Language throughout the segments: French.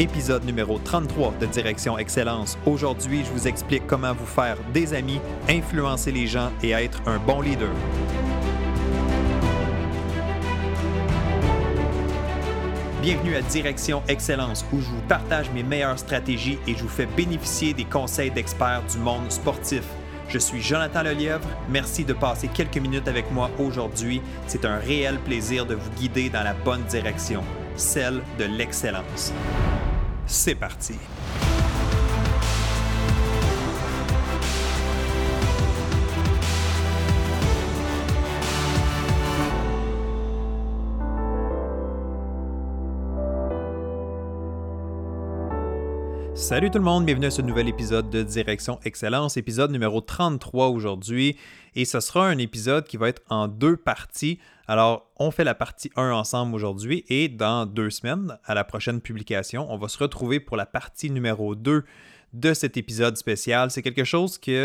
épisode numéro 33 de Direction Excellence. Aujourd'hui, je vous explique comment vous faire des amis, influencer les gens et être un bon leader. Bienvenue à Direction Excellence où je vous partage mes meilleures stratégies et je vous fais bénéficier des conseils d'experts du monde sportif. Je suis Jonathan Lelièvre. Merci de passer quelques minutes avec moi aujourd'hui. C'est un réel plaisir de vous guider dans la bonne direction, celle de l'excellence. C'est parti. Salut tout le monde, bienvenue à ce nouvel épisode de Direction Excellence, épisode numéro 33 aujourd'hui. Et ce sera un épisode qui va être en deux parties. Alors, on fait la partie 1 ensemble aujourd'hui et dans deux semaines, à la prochaine publication, on va se retrouver pour la partie numéro 2 de cet épisode spécial. C'est quelque chose qui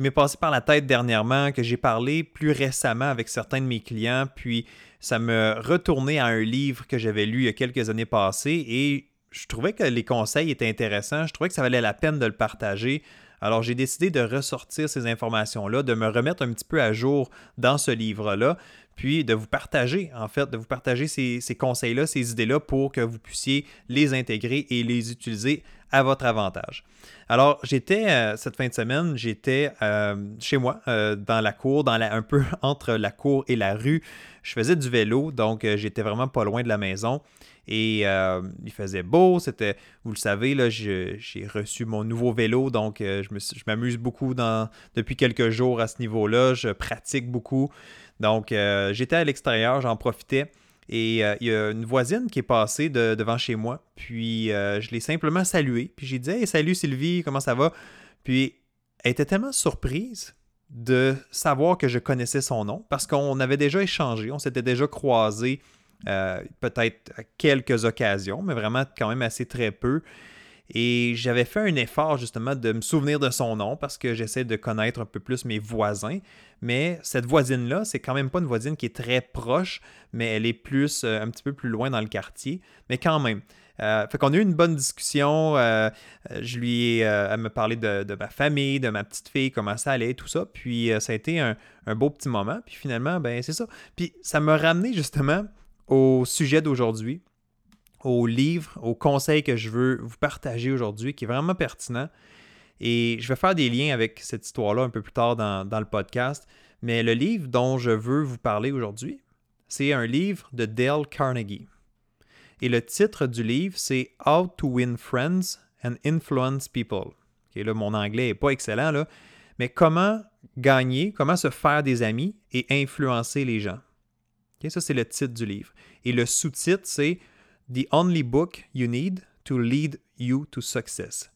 m'est passé par la tête dernièrement, que j'ai parlé plus récemment avec certains de mes clients, puis ça me retournait à un livre que j'avais lu il y a quelques années passées et je trouvais que les conseils étaient intéressants, je trouvais que ça valait la peine de le partager. Alors j'ai décidé de ressortir ces informations-là, de me remettre un petit peu à jour dans ce livre-là, puis de vous partager, en fait, de vous partager ces, conseils-là, ces idées-là pour que vous puissiez les intégrer et les utiliser à votre avantage. Alors, j'étais, euh, cette fin de semaine, j'étais euh, chez moi, euh, dans la cour, dans la, un peu entre la cour et la rue. Je faisais du vélo, donc j'étais vraiment pas loin de la maison. Et euh, il faisait beau, c'était, vous le savez, là, j'ai reçu mon nouveau vélo, donc euh, je m'amuse beaucoup depuis quelques jours à ce niveau-là. Je pratique beaucoup. Donc, euh, j'étais à l'extérieur, j'en profitais. Et il y a une voisine qui est passée devant chez moi. Puis je l'ai simplement saluée. Puis j'ai dit Hey, salut Sylvie, comment ça va Puis elle était tellement surprise de savoir que je connaissais son nom parce qu'on avait déjà échangé, on s'était déjà croisés euh, peut-être à quelques occasions, mais vraiment quand même assez très peu. Et j'avais fait un effort justement de me souvenir de son nom parce que j'essaie de connaître un peu plus mes voisins. Mais cette voisine-là, c'est quand même pas une voisine qui est très proche, mais elle est plus euh, un petit peu plus loin dans le quartier. Mais quand même. Euh, fait qu'on a eu une bonne discussion. je lui ai, me parlé de, ma famille, de ma petite fille, comment ça allait, tout ça. Puis ça a été un, un, beau petit moment. Puis finalement, ben c'est ça. Puis ça m'a ramené justement au sujet d'aujourd'hui, au livre, au conseil que je veux vous partager aujourd'hui, qui est vraiment pertinent. Et je vais faire des liens avec cette histoire-là un peu plus tard dans, le podcast. Mais le livre dont je veux vous parler aujourd'hui, c'est un livre de Dale Carnegie. Et le titre du livre, c'est How to Win Friends and Influence People. là, mon anglais n'est pas excellent, mais comment gagner, comment se faire des amis et influencer les gens? Ça, c'est le titre du livre. Et le sous-titre, c'est The Only Book You Need to Lead You to Success.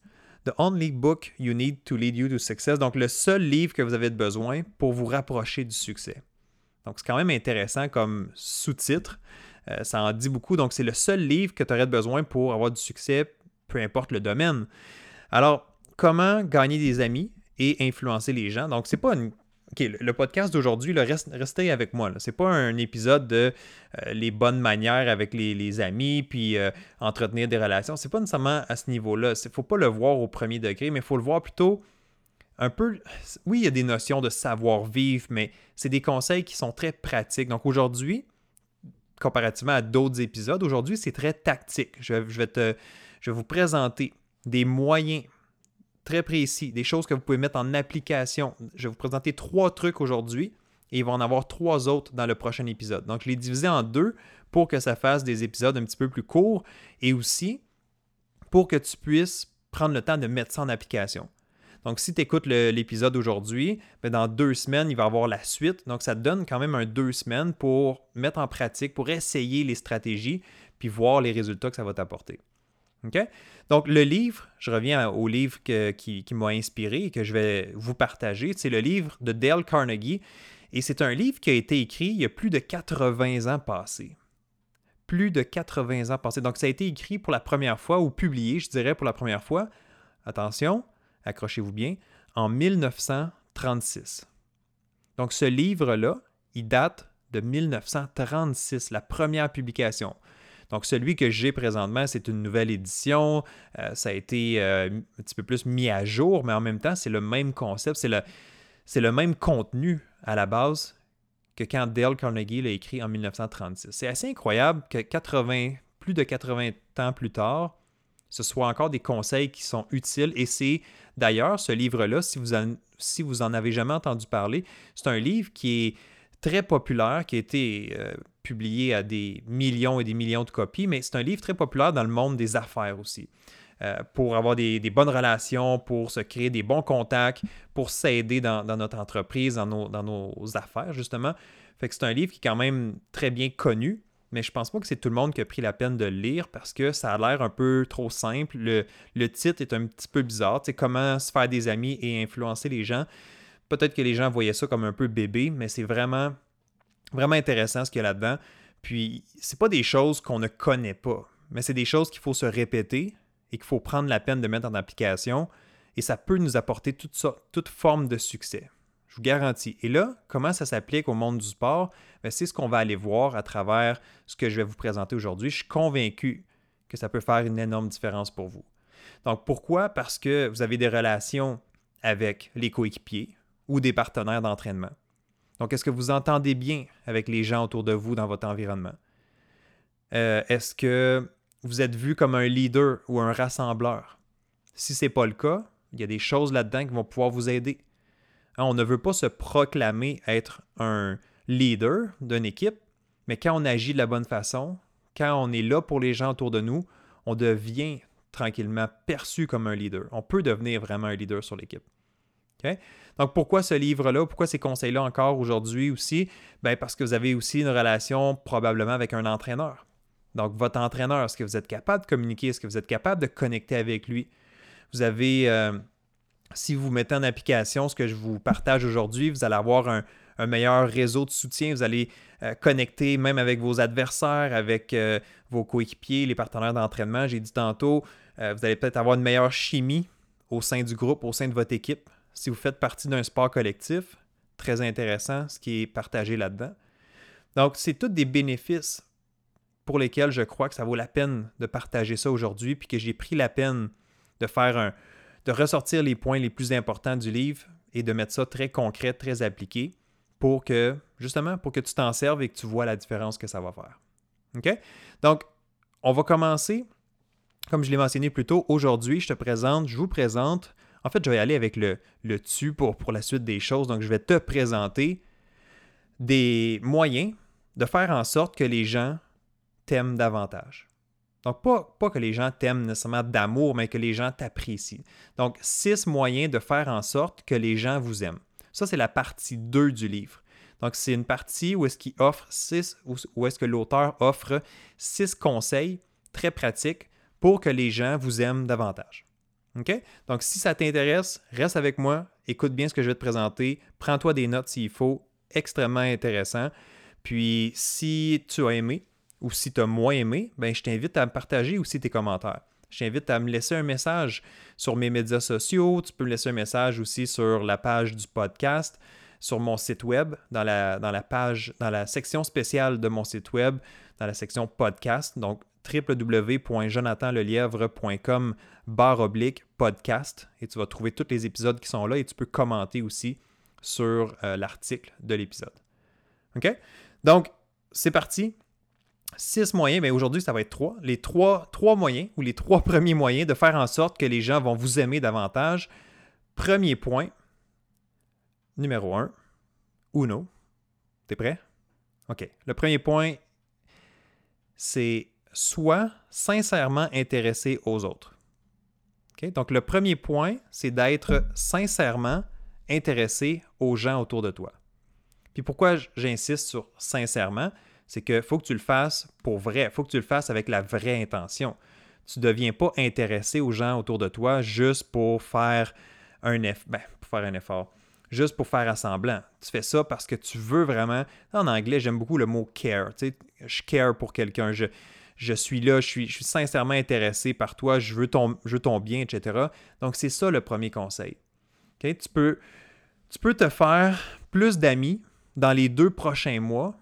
The Only Book You Need to Lead You to Success. Donc, le seul livre que vous avez besoin pour vous rapprocher du succès. Donc, c'est quand même intéressant comme sous-titre. Euh, ça en dit beaucoup. Donc, c'est le seul livre que tu aurais besoin pour avoir du succès, peu importe le domaine. Alors, comment gagner des amis et influencer les gens? Donc, c'est pas une OK, le, podcast d'aujourd'hui, reste, restez avec moi. Ce n'est pas un épisode de euh, les bonnes manières avec les, amis, puis euh, entretenir des relations. C'est pas nécessairement à ce niveau-là. Il ne faut pas le voir au premier degré, mais il faut le voir plutôt un peu. Oui, il y a des notions de savoir-vivre, mais c'est des conseils qui sont très pratiques. Donc aujourd'hui, comparativement à d'autres épisodes, aujourd'hui, c'est très tactique. Vais te, je vais vous présenter des moyens très précis, des choses que vous pouvez mettre en application. Je vais vous présenter trois trucs aujourd'hui et il va en avoir trois autres dans le prochain épisode. Donc, je l'ai divisé en deux pour que ça fasse des épisodes un petit peu plus courts et aussi pour que tu puisses prendre le temps de mettre ça en application. Donc, si tu écoutes l'épisode aujourd'hui, ben, dans deux semaines, il va y avoir la suite. Donc, ça te donne quand même un deux semaines pour mettre en pratique, pour essayer les stratégies, puis voir les résultats que ça va t'apporter. Donc, le livre, je reviens au livre qui, m'a inspiré et que je vais vous partager. C'est le livre de Dale Carnegie. Et c'est un livre qui a été écrit il y a plus de 80 ans passés. Plus de 80 ans passés. Donc, ça a été écrit pour la première fois ou publié, je dirais, pour la première fois. Attention, accrochez-vous bien, en 1936. Donc, ce livre-là, il date de 1936, la première publication. Donc, celui que j'ai présentement, c'est une nouvelle édition. Euh, ça a été euh, un petit peu plus mis à jour, mais en même temps, c'est le même concept, c'est le, même contenu à la base que quand Dale Carnegie l'a écrit en 1936. C'est assez incroyable que 80, plus de 80 ans plus tard, ce soit encore des conseils qui sont utiles. Et c'est d'ailleurs ce livre-là, si vous, en, si vous en avez jamais entendu parler, c'est un livre qui est très populaire, qui a été euh, publié à des millions et des millions de copies, mais c'est un livre très populaire dans le monde des affaires aussi. Euh, pour avoir des, bonnes relations, pour se créer des bons contacts, pour s'aider dans, notre entreprise, dans nos, affaires, justement. Fait que c'est un livre qui est quand même très bien connu, mais je pense pas que c'est tout le monde qui a pris la peine de le lire parce que ça a l'air un peu trop simple. Le, le titre est un petit peu bizarre. Tu comment se faire des amis et influencer les gens. Peut-être que les gens voyaient ça comme un peu bébé, mais c'est vraiment, vraiment intéressant ce qu'il y a là-dedans. Puis, c'est pas des choses qu'on ne connaît pas, mais c'est des choses qu'il faut se répéter et qu'il faut prendre la peine de mettre en application. Et ça peut nous apporter toute, forme de succès. Je vous garantis. Et là, comment ça s'applique au monde du sport? Ben, c'est ce qu'on va aller voir à travers ce que je vais vous présenter aujourd'hui. Je suis convaincu que ça peut faire une énorme différence pour vous. Donc, pourquoi? Parce que vous avez des relations avec les coéquipiers, ou des partenaires d'entraînement. Donc, est-ce que vous entendez bien avec les gens autour de vous dans votre environnement? Euh, est-ce que vous êtes vu comme un leader ou un rassembleur? Si ce n'est pas le cas, il y a des choses là-dedans qui vont pouvoir vous aider. Hein, on ne veut pas se proclamer être un leader d'une équipe, mais quand on agit de la bonne façon, quand on est là pour les gens autour de nous, on devient tranquillement perçu comme un leader. On peut devenir vraiment un leader sur l'équipe. Donc, pourquoi ce livre-là? Pourquoi ces conseils-là encore aujourd'hui aussi? Ben, parce que vous avez aussi une relation probablement avec un entraîneur. Donc, votre entraîneur, est-ce que vous êtes capable de communiquer? Est-ce que vous êtes capable de connecter avec lui? Vous avez, euh, si vous mettez en application ce que je vous partage aujourd'hui, vous allez avoir un, meilleur réseau de soutien. Vous allez euh, connecter même avec vos adversaires, avec euh, vos coéquipiers, les partenaires d'entraînement. J'ai dit tantôt, vous allez peut-être avoir une meilleure chimie au sein du groupe, au sein de votre équipe si vous faites partie d'un sport collectif, très intéressant ce qui est partagé là-dedans. Donc, c'est tous des bénéfices pour lesquels je crois que ça vaut la peine de partager ça aujourd'hui, puis que j'ai pris la peine de faire un, de ressortir les points les plus importants du livre et de mettre ça très concret, très appliqué, pour que, justement, pour que tu t'en serves et que tu vois la différence que ça va faire. OK? Donc, on va commencer. Comme je l'ai mentionné plus tôt, aujourd'hui, je te présente, je vous présente en fait, je vais aller avec le, le tu pour, la suite des choses. Donc, je vais te présenter des moyens de faire en sorte que les gens t'aiment davantage. Donc, pas, pas que les gens t'aiment nécessairement d'amour, mais que les gens t'apprécient. Donc, six moyens de faire en sorte que les gens vous aiment. Ça, c'est la partie 2 du livre. Donc, c'est une partie où est-ce qu'il offre six, où est-ce que l'auteur offre six conseils très pratiques pour que les gens vous aiment davantage. OK? Donc, si ça t'intéresse, reste avec moi, écoute bien ce que je vais te présenter, prends-toi des notes s'il faut, extrêmement intéressant. Puis, si tu as aimé ou si tu as moins aimé, ben, je t'invite à me partager aussi tes commentaires. Je t'invite à me laisser un message sur mes médias sociaux. Tu peux me laisser un message aussi sur la page du podcast, sur mon site web, dans la, dans la page, dans la section spéciale de mon site web, dans la section podcast. Donc, www.jonathanlelièvre.com barre oblique podcast et tu vas trouver tous les épisodes qui sont là et tu peux commenter aussi sur euh, l'article de l'épisode. OK? Donc, c'est parti. Six moyens, mais aujourd'hui, ça va être trois. Les trois, trois moyens ou les trois premiers moyens de faire en sorte que les gens vont vous aimer davantage. Premier point, numéro un, Uno. T'es prêt? OK. Le premier point, c'est soit sincèrement intéressé aux autres. Donc, le premier point, c'est d'être sincèrement intéressé aux gens autour de toi. Puis pourquoi j'insiste sur sincèrement, c'est qu'il faut que tu le fasses pour vrai, il faut que tu le fasses avec la vraie intention. Tu ne deviens pas intéressé aux gens autour de toi juste pour faire un, ben, effort, juste pour faire assemblant. Tu fais ça parce que tu veux vraiment. En anglais, j'aime beaucoup le mot care. je care pour quelqu'un. Je suis là, je suis, sincèrement intéressé par toi, je veux ton, je bien, etc. Donc, c'est ça le premier conseil. Tu, peux, tu peux te faire plus d'amis dans les deux prochains mois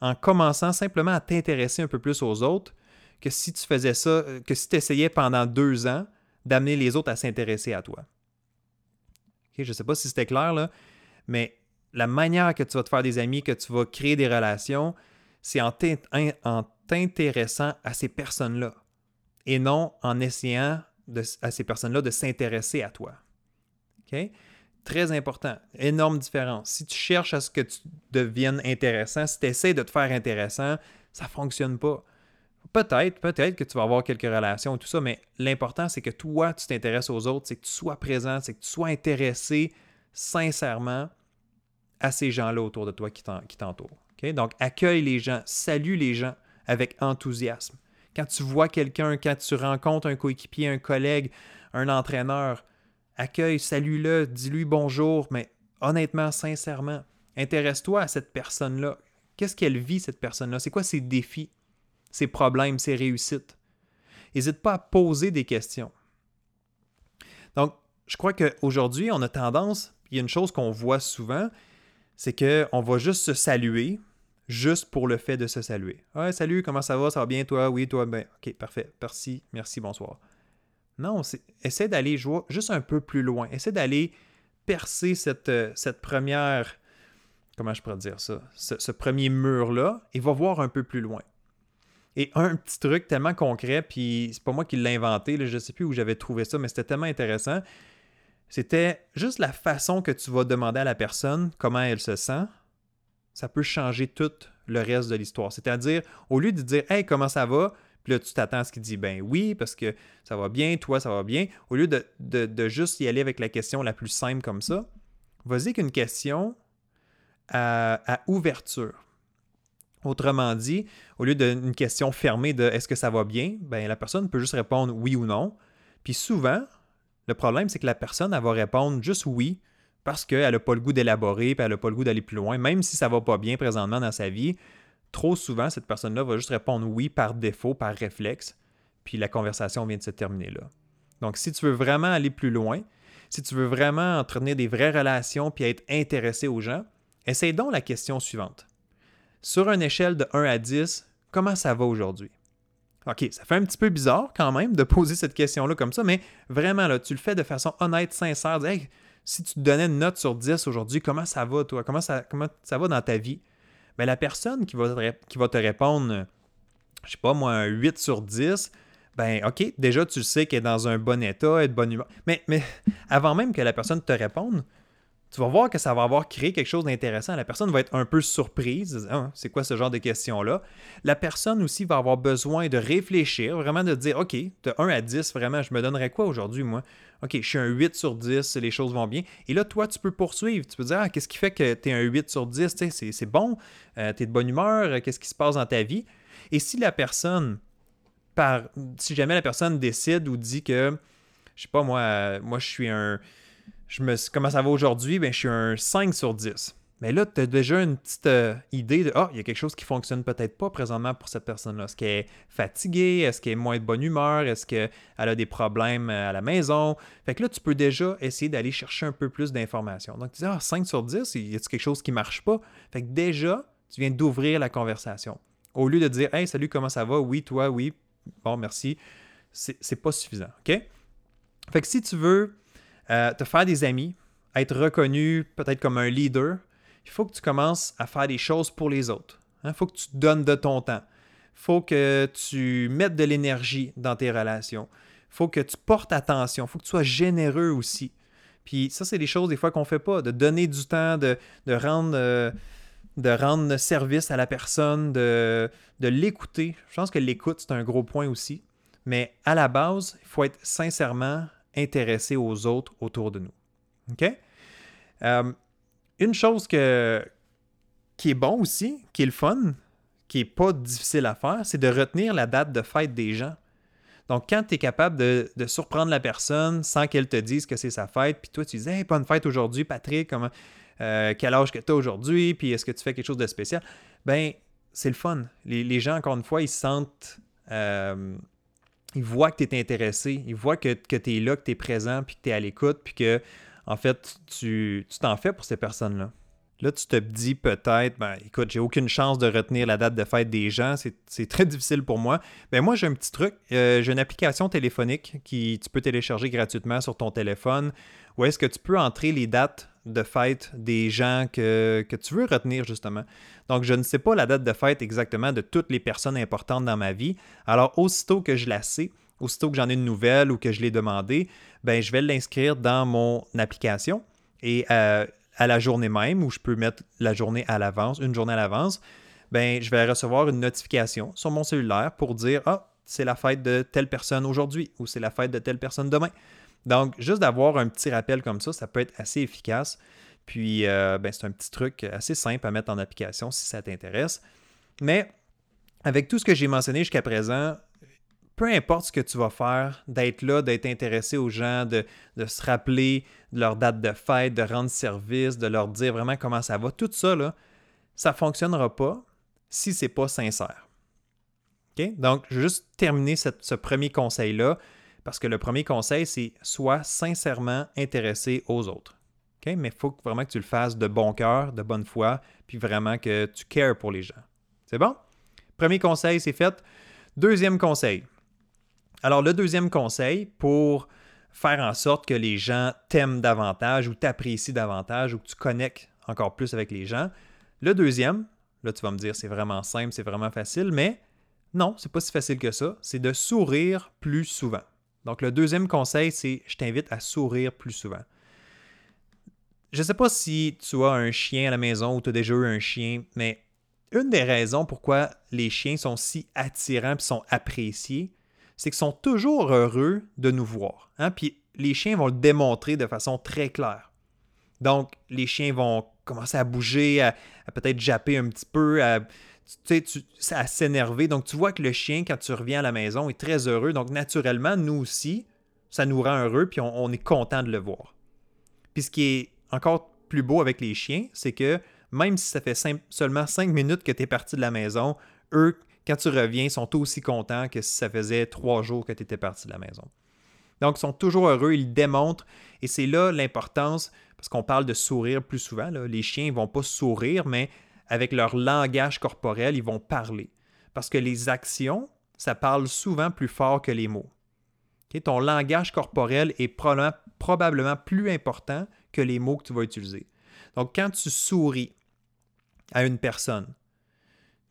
en commençant simplement à t'intéresser un peu plus aux autres que si tu faisais ça, euh, que si tu essayais pendant deux ans d'amener les autres à s'intéresser à toi. je ne sais pas si c'était clair, mais la manière que tu vas te faire des amis, que tu vas créer des relations, c'est en t'intéressant à ces personnes-là et non en essayant à ces personnes-là de s'intéresser à toi. OK? Très important. Énorme différence. Si tu cherches à ce que tu deviennes intéressant, si tu essaies de te faire intéressant, ça ne fonctionne pas. Peut-être, peut-être que tu vas avoir quelques relations et tout ça, mais l'important, c'est que toi, tu t'intéresses aux autres, c'est que tu sois présent, c'est que tu sois intéressé sincèrement à ces gens-là autour de toi qui t'entourent. Donc, accueille les gens, salue les gens avec enthousiasme. Quand tu vois quelqu'un, quand tu rencontres un coéquipier, un collègue, un entraîneur, accueille, salue-le, dis-lui bonjour, mais honnêtement, sincèrement, intéresse-toi à cette personne-là. Qu'est-ce qu'elle vit, cette personne-là? C'est quoi ses défis, ses problèmes, ses réussites? N'hésite pas à poser des questions. Donc, je crois qu'aujourd'hui, on a tendance, il y a une chose qu'on voit souvent, c'est qu'on va juste se saluer, juste pour le fait de se saluer. Ouais, salut, comment ça va? Ça va bien, toi? Oui, toi? Ben, ok, parfait. Merci, merci, bonsoir. Non, essaie d'aller juste un peu plus loin. Essaie d'aller percer cette, euh, première. Comment je pourrais dire ça? Ce, premier mur-là et va voir un peu plus loin. Et un petit truc tellement concret, puis c'est pas moi qui l'ai inventé, je ne sais plus où j'avais trouvé ça, mais c'était tellement intéressant. C'était juste la façon que tu vas demander à la personne comment elle se sent. Ça peut changer tout le reste de l'histoire. C'est-à-dire, au lieu de dire Hey, comment ça va puis là, tu t'attends à ce qu'il dit ben oui, parce que ça va bien, toi, ça va bien. Au lieu de, juste y aller avec la question la plus simple comme ça, vas-y qu'une question à, ouverture. Autrement dit, au lieu d'une question fermée de est-ce que ça va bien, ben la personne peut juste répondre oui ou non. Puis souvent, le problème, c'est que la personne, elle va répondre juste oui parce qu'elle n'a pas le goût d'élaborer, puis elle n'a pas le goût d'aller plus loin, même si ça va pas bien présentement dans sa vie trop souvent, cette personne-là va juste répondre oui par défaut, par réflexe, puis la conversation vient de se terminer là. Donc, si tu veux vraiment aller plus loin, si tu veux vraiment entretenir des vraies relations puis être intéressé aux gens, essaye donc la question suivante. Sur une échelle de 1 à 10, comment ça va aujourd'hui? OK, ça fait un petit peu bizarre quand même de poser cette question-là comme ça, mais vraiment, là, tu le fais de façon honnête, sincère. Hey, si tu te donnais une note sur 10 aujourd'hui, comment ça va, toi? Comment ça, va dans ta vie? ben, la personne qui va, te, répondre, je sais pas moi, un 8 sur 10, ben OK, déjà tu sais qu'elle est dans un bon état, elle est de bonne humeur. Mais avant même que la personne te réponde, tu vas voir que ça va avoir créé quelque chose d'intéressant. La personne va être un peu surprise. Ah, c'est quoi ce genre de questions-là? La personne aussi va avoir besoin de réfléchir, vraiment de dire OK, de 1 à 10, vraiment, je me donnerais quoi aujourd'hui, moi? OK, je suis un 8 sur 10, les choses vont bien. Et là, toi, tu peux poursuivre. Tu peux dire, ah, qu'est-ce qui fait que tu es un 8 sur 10? C'est bon, euh, tu de bonne humeur, qu'est-ce qui se passe dans ta vie? Et si la personne, par, si jamais la personne décide ou dit que, je sais pas, moi, euh, moi, je suis un, je me, comment ça va aujourd'hui? Ben, je suis un 5 sur 10. Mais là, tu as déjà une petite euh, idée de Ah, il y a quelque chose qui ne fonctionne peut-être pas présentement pour cette personne-là. Est-ce qu'elle est fatiguée? Est-ce qu'elle est moins de bonne humeur? Est-ce qu'elle a des problèmes euh, à la maison? Fait que là, tu peux déjà essayer d'aller chercher un peu plus d'informations. Donc, tu dis Ah, 5 sur 10, il y a quelque chose qui ne marche pas? Fait que déjà, tu viens d'ouvrir la conversation. Au lieu de dire Hey, salut, comment ça va? Oui, toi, oui. Bon, merci. C'est pas suffisant. OK? Fait que si tu veux euh, te faire des amis, être reconnu peut-être comme un leader, il faut que tu commences à faire des choses pour les autres. Il hein. faut que tu donnes de ton temps. Il faut que tu mettes de l'énergie dans tes relations. Il faut que tu portes attention. Il faut que tu sois généreux aussi. Puis ça, c'est des choses des fois qu'on ne fait pas, de donner du temps, de, rendre, euh, de rendre service à la personne, de, de l'écouter. Je pense que l'écoute, c'est un gros point aussi. Mais à la base, il faut être sincèrement intéressé aux autres autour de nous. OK? Euh, une chose qui est bon aussi, qui est le fun, qui n'est pas difficile à faire, c'est de retenir la date de fête des gens. Donc, quand tu es capable de, surprendre la personne sans qu'elle te dise que c'est sa fête, puis toi, tu dis Hey, bonne fête aujourd'hui, Patrick, comment, euh, quel âge que tu as aujourd'hui, puis est-ce que tu fais quelque chose de spécial? Ben, c'est le fun. Les, gens, encore une fois, ils sentent. Euh, ils voient que tu es intéressé, ils voient que, que tu es là, que tu es présent, puis que tu es à l'écoute, puis que en fait, tu t'en fais pour ces personnes-là. Là, tu te dis peut-être, ben, écoute, j'ai aucune chance de retenir la date de fête des gens, c'est très difficile pour moi. Ben, moi, j'ai un petit truc. Euh, j'ai une application téléphonique qui tu peux télécharger gratuitement sur ton téléphone où est-ce que tu peux entrer les dates de fête des gens que, tu veux retenir, justement. Donc, je ne sais pas la date de fête exactement de toutes les personnes importantes dans ma vie. Alors, aussitôt que je la sais, aussitôt que j'en ai une nouvelle ou que je l'ai demandé, ben, je vais l'inscrire dans mon application. Et euh, à la journée même, où je peux mettre la journée à l'avance, une journée à l'avance, ben, je vais recevoir une notification sur mon cellulaire pour dire Ah, c'est la fête de telle personne aujourd'hui ou c'est la fête de telle personne demain. Donc, juste d'avoir un petit rappel comme ça, ça peut être assez efficace. Puis, euh, ben, c'est un petit truc assez simple à mettre en application si ça t'intéresse. Mais avec tout ce que j'ai mentionné jusqu'à présent, peu importe ce que tu vas faire, d'être là, d'être intéressé aux gens, de, se rappeler de leur date de fête, de rendre service, de leur dire vraiment comment ça va, tout ça, là, ça ne fonctionnera pas si ce n'est pas sincère. Donc, je vais juste terminer ce premier conseil-là, parce que le premier conseil, c'est sois sincèrement intéressé aux autres. Mais il faut vraiment que tu le fasses de bon cœur, de bonne foi, puis vraiment que tu cares pour les gens. C'est bon? Premier conseil, c'est fait. Deuxième conseil, alors, le deuxième conseil pour faire en sorte que les gens t'aiment davantage ou t'apprécient davantage ou que tu connectes encore plus avec les gens, le deuxième, là tu vas me dire c'est vraiment simple, c'est vraiment facile, mais non, c'est pas si facile que ça, c'est de sourire plus souvent. Donc le deuxième conseil, c'est je t'invite à sourire plus souvent. Je ne sais pas si tu as un chien à la maison ou tu as déjà eu un chien, mais une des raisons pourquoi les chiens sont si attirants et sont appréciés, c'est qu'ils sont toujours heureux de nous voir. Hein? Puis les chiens vont le démontrer de façon très claire. Donc, les chiens vont commencer à bouger, à, peut-être japper un petit peu, à, à s'énerver. Donc, tu vois que le chien, quand tu reviens à la maison, est très heureux. Donc, naturellement, nous aussi, ça nous rend heureux, puis on, est content de le voir. Puis ce qui est encore plus beau avec les chiens, c'est que même si ça fait seulement cinq minutes que tu es parti de la maison, eux, quand tu reviens, sont aussi contents que si ça faisait trois jours que tu étais parti de la maison. Donc, ils sont toujours heureux, ils démontrent, et c'est là l'importance, parce qu'on parle de sourire plus souvent. Les chiens ne vont pas sourire, mais avec leur langage corporel, ils vont parler. Parce que les actions, ça parle souvent plus fort que les mots. Ton langage corporel est probablement plus important que les mots que tu vas utiliser. Donc, quand tu souris à une personne,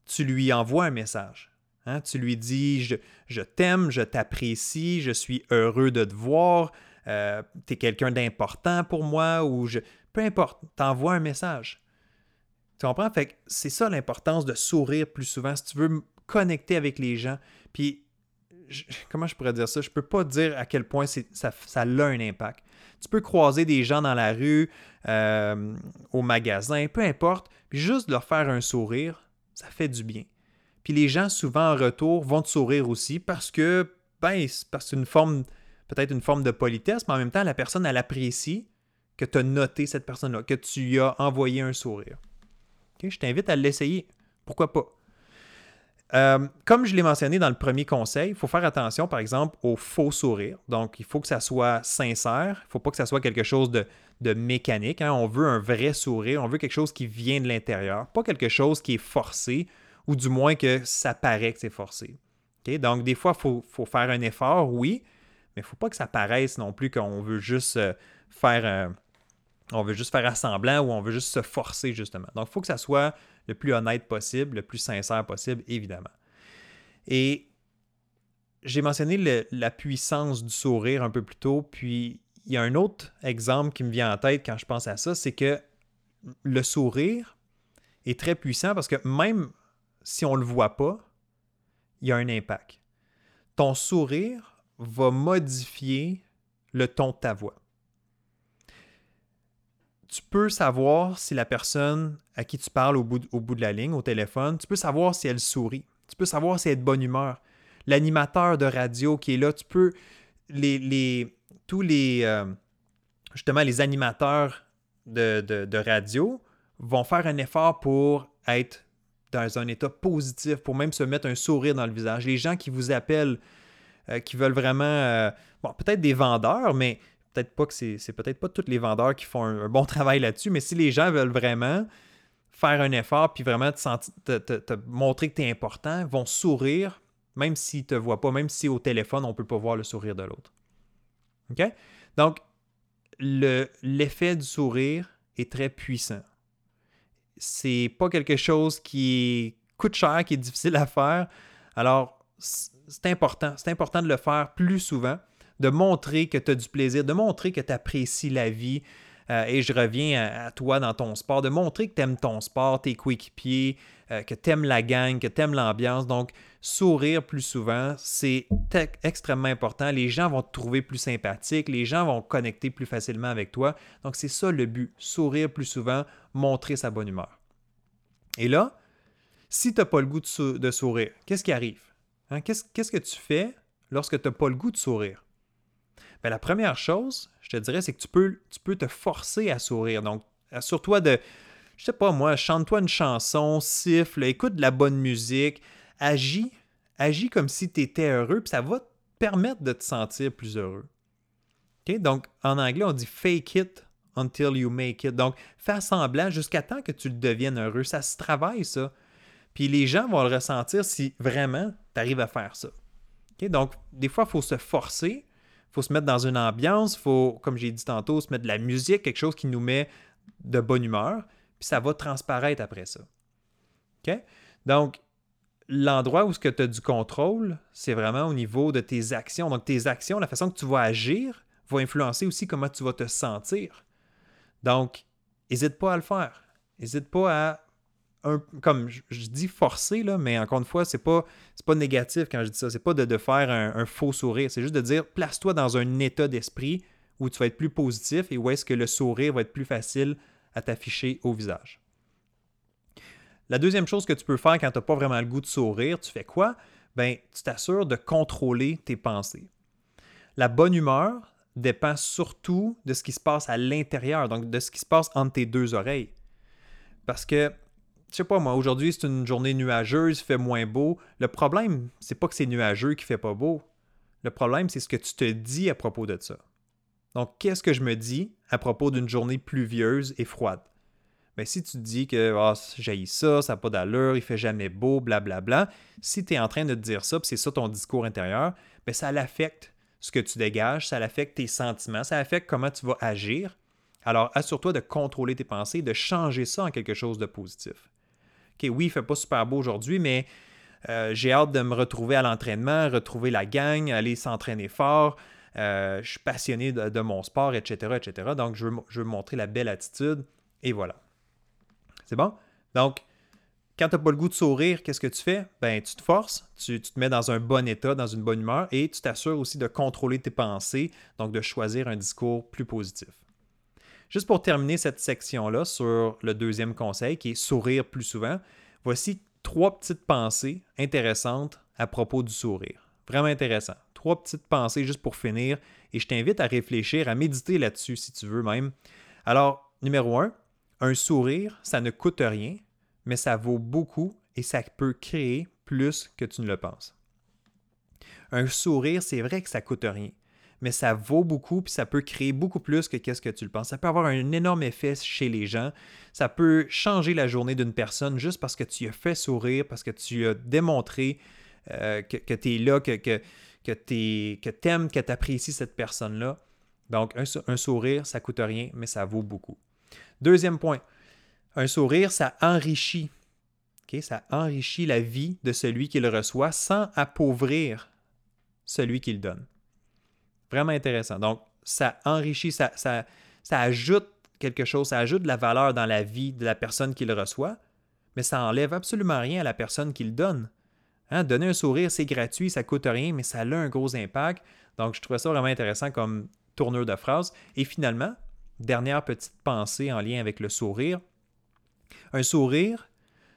tu lui envoies un message. Hein? Tu lui dis Je, t'aime, je t'apprécie, je suis heureux de te voir, euh, tu es quelqu'un d'important pour moi, ou je. Peu importe, t'envoies un message. Tu comprends? Fait c'est ça l'importance de sourire plus souvent. Si tu veux connecter avec les gens, puis comment je pourrais dire ça? Je peux pas dire à quel point ça, ça a un impact. Tu peux croiser des gens dans la rue, euh, au magasin, peu importe, puis juste leur faire un sourire, ça fait du bien. Puis les gens, souvent en retour, vont te sourire aussi parce que, ben, parce que une forme, peut-être une forme de politesse, mais en même temps, la personne, elle apprécie que tu as noté cette personne-là, que tu lui as envoyé un sourire. Je t'invite à l'essayer. Pourquoi pas? Euh, comme je l'ai mentionné dans le premier conseil, il faut faire attention, par exemple, au faux sourire. Donc, il faut que ça soit sincère. Il ne faut pas que ça soit quelque chose de, mécanique. Hein. On veut un vrai sourire. On veut quelque chose qui vient de l'intérieur, pas quelque chose qui est forcé, ou du moins que ça paraît que c'est forcé. Donc, des fois, il faut, faire un effort, oui, mais il ne faut pas que ça paraisse non plus qu'on veut juste euh, faire on veut juste faire assemblant ou on veut juste se forcer, justement. Donc, il faut que ça soit le plus honnête possible, le plus sincère possible, évidemment. Et j'ai mentionné la puissance du sourire un peu plus tôt, puis il y a un autre exemple qui me vient en tête quand je pense à ça, c'est que le sourire est très puissant parce que même si on ne le voit pas, il y a un impact. Ton sourire va modifier le ton de ta voix tu peux savoir si la personne à qui tu parles au bout, de, la ligne, au téléphone, tu peux savoir si elle sourit. Tu peux savoir si elle est de bonne humeur. L'animateur de radio qui est là, tu peux. Les, tous les. Euh, justement, les animateurs de, radio vont faire un effort pour être dans un état positif, pour même se mettre un sourire dans le visage. Les gens qui vous appellent, euh, qui veulent vraiment. Euh, bon, peut-être des vendeurs, mais peut-être pas que c'est peut-être pas tous les vendeurs qui font un, bon travail là-dessus, mais si les gens veulent vraiment faire un effort puis vraiment te, montrer que tu es important, vont sourire, même s'ils ne te voient pas, même si au téléphone, on ne peut pas voir le sourire de l'autre. OK? Donc, l'effet du sourire est très puissant. C'est pas quelque chose qui coûte cher, qui est difficile à faire. Alors, c'est important. C'est important de le faire plus souvent, de montrer que tu as du plaisir, de montrer que tu apprécies la vie. Euh, et je reviens à, toi dans ton sport, de montrer que tu aimes ton sport, tes coéquipiers, euh, que tu aimes la gang, que tu aimes l'ambiance. Donc, sourire plus souvent, c'est extrêmement important. Les gens vont te trouver plus sympathique, les gens vont connecter plus facilement avec toi. Donc, c'est ça le but, sourire plus souvent, montrer sa bonne humeur. Et là, si tu n'as pas le goût de, sourire, qu'est-ce qui arrive? Qu'est-ce que tu fais lorsque tu n'as pas le goût de sourire? Bien, la première chose, je te dirais, c'est que tu peux, te forcer à sourire. Donc, assure-toi de, je sais pas moi, chante-toi une chanson, siffle, écoute de la bonne musique, agis, agis comme si tu étais heureux, puis ça va te permettre de te sentir plus heureux. Donc, en anglais, on dit fake it until you make it. Donc, fais semblant jusqu'à temps que tu deviennes heureux. Ça se travaille, ça. Puis les gens vont le ressentir si vraiment tu arrives à faire ça. Donc, des fois, il faut se forcer, faut se mettre dans une ambiance, faut, comme j'ai dit tantôt, se mettre de la musique, quelque chose qui nous met de bonne humeur, puis ça va transparaître après ça. Donc, l'endroit où tu as du contrôle, c'est vraiment au niveau de tes actions. Donc, tes actions, la façon que tu vas agir, va influencer aussi comment tu vas te sentir. Donc, n'hésite pas à le faire. N'hésite pas à comme je, dis forcer, là, mais encore une fois, c'est pas, pas négatif quand je dis ça. C'est pas de, faire un, faux sourire. C'est juste de dire place-toi dans un état d'esprit où tu vas être plus positif et où est-ce que le sourire va être plus facile à t'afficher au visage. La deuxième chose que tu peux faire quand tu n'as pas vraiment le goût de sourire, tu fais quoi? Ben, tu t'assures de contrôler tes pensées. La bonne humeur dépend surtout de ce qui se passe à l'intérieur, donc de ce qui se passe entre tes deux oreilles. Parce que je sais pas moi, aujourd'hui c'est une journée nuageuse, fait moins beau. Le problème, c'est pas que c'est nuageux qui fait pas beau. Le problème, c'est ce que tu te dis à propos de ça. Donc, qu'est-ce que je me dis à propos d'une journée pluvieuse et froide? Ben, si tu te dis que oh, j'ai ça, ça n'a pas d'allure, il fait jamais beau, blablabla, si tu es en train de te dire ça, puis c'est ça ton discours intérieur, bien, ça l'affecte ce que tu dégages, ça affecte tes sentiments, ça affecte comment tu vas agir. Alors, assure-toi de contrôler tes pensées, de changer ça en quelque chose de positif. OK, oui, il ne fait pas super beau aujourd'hui, mais euh, j'ai hâte de me retrouver à l'entraînement, retrouver la gang, aller s'entraîner fort. Euh, je suis passionné de, mon sport, etc., etc. Donc, je veux, montrer la belle attitude. Et voilà. C'est bon? Donc, quand tu n'as pas le goût de sourire, qu'est-ce que tu fais? Ben, tu te forces, tu, tu, te mets dans un bon état, dans une bonne humeur et tu t'assures aussi de contrôler tes pensées, donc de choisir un discours plus positif. Juste pour terminer cette section-là sur le deuxième conseil qui est sourire plus souvent, voici trois petites pensées intéressantes à propos du sourire. Vraiment intéressant. Trois petites pensées juste pour finir et je t'invite à réfléchir, à méditer là-dessus si tu veux même. Alors, numéro un, un sourire, ça ne coûte rien, mais ça vaut beaucoup et ça peut créer plus que tu ne le penses. Un sourire, c'est vrai que ça coûte rien mais ça vaut beaucoup, puis ça peut créer beaucoup plus que qu'est-ce que tu le penses. Ça peut avoir un énorme effet chez les gens. Ça peut changer la journée d'une personne juste parce que tu as fait sourire, parce que tu as démontré euh, que, tu es là, que, que, que tu aimes, que tu apprécies cette personne-là. Donc, un, sourire, ça coûte rien, mais ça vaut beaucoup. Deuxième point, un sourire, ça enrichit. Ça enrichit la vie de celui qui le reçoit sans appauvrir celui qui le donne. Vraiment intéressant. Donc, ça enrichit, ça, ça, ajoute quelque chose, ça ajoute de la valeur dans la vie de la personne qui le reçoit, mais ça enlève absolument rien à la personne qui le donne. Hein, donner un sourire, c'est gratuit, ça coûte rien, mais ça a un gros impact. Donc, je trouvais ça vraiment intéressant comme tournure de phrase. Et finalement, dernière petite pensée en lien avec le sourire. Un sourire,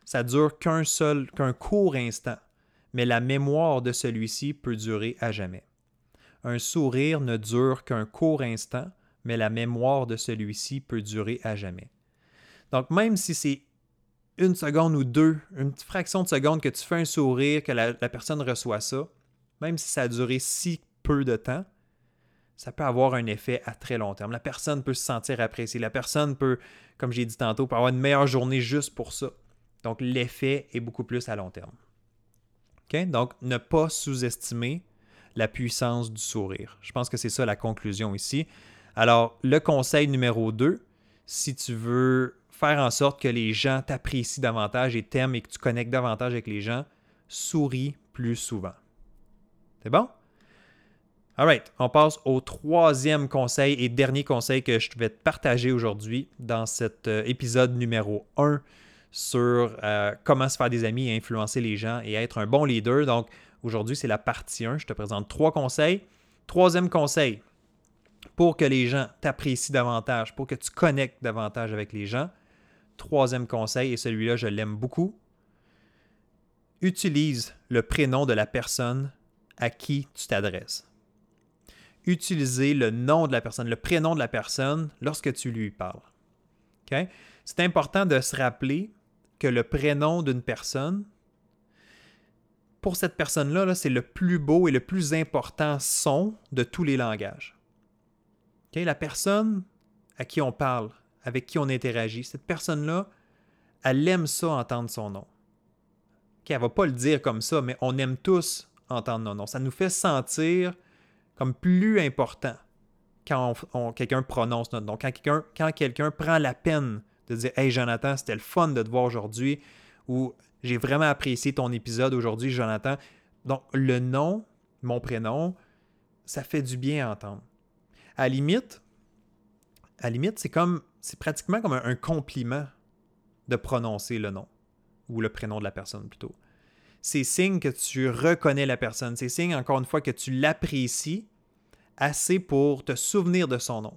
ça dure qu'un seul, qu'un court instant, mais la mémoire de celui-ci peut durer à jamais. Un sourire ne dure qu'un court instant, mais la mémoire de celui-ci peut durer à jamais. Donc même si c'est une seconde ou deux, une fraction de seconde que tu fais un sourire, que la, personne reçoit ça, même si ça a duré si peu de temps, ça peut avoir un effet à très long terme. La personne peut se sentir appréciée. La personne peut, comme j'ai dit tantôt, avoir une meilleure journée juste pour ça. Donc, l'effet est beaucoup plus à long terme. Donc, ne pas sous-estimer la puissance du sourire. Je pense que c'est ça la conclusion ici. Alors, le conseil numéro 2, si tu veux faire en sorte que les gens t'apprécient davantage et t'aiment et que tu connectes davantage avec les gens, souris plus souvent. C'est bon? Alright, on passe au troisième conseil et dernier conseil que je vais te partager aujourd'hui dans cet euh, épisode numéro 1 sur euh, comment se faire des amis et influencer les gens et être un bon leader. Donc, aujourd'hui, c'est la partie 1. Je te présente trois conseils. Troisième conseil, pour que les gens t'apprécient davantage, pour que tu connectes davantage avec les gens. Troisième conseil, et celui-là, je l'aime beaucoup. Utilise le prénom de la personne à qui tu t'adresses utiliser le nom de la personne, le prénom de la personne lorsque tu lui parles. C'est important de se rappeler que le prénom d'une personne, pour cette personne-là, c'est le plus beau et le plus important son de tous les langages. La personne à qui on parle, avec qui on interagit, cette personne-là, elle aime ça entendre son nom. Elle ne va pas le dire comme ça, mais on aime tous entendre nos noms. Ça nous fait sentir comme plus important quand quelqu'un prononce notre nom, quand quelqu'un quand quelqu'un prend la peine de dire Hey Jonathan, c'était le fun de te voir aujourd'hui ou j'ai vraiment apprécié ton épisode aujourd'hui, Jonathan. Donc, le nom, mon prénom, ça fait du bien à entendre. À limite, à limite, c'est comme c'est pratiquement comme un compliment de prononcer le nom ou le prénom de la personne plutôt c'est signe que tu reconnais la personne. C'est signe, encore une fois, que tu l'apprécies assez pour te souvenir de son nom.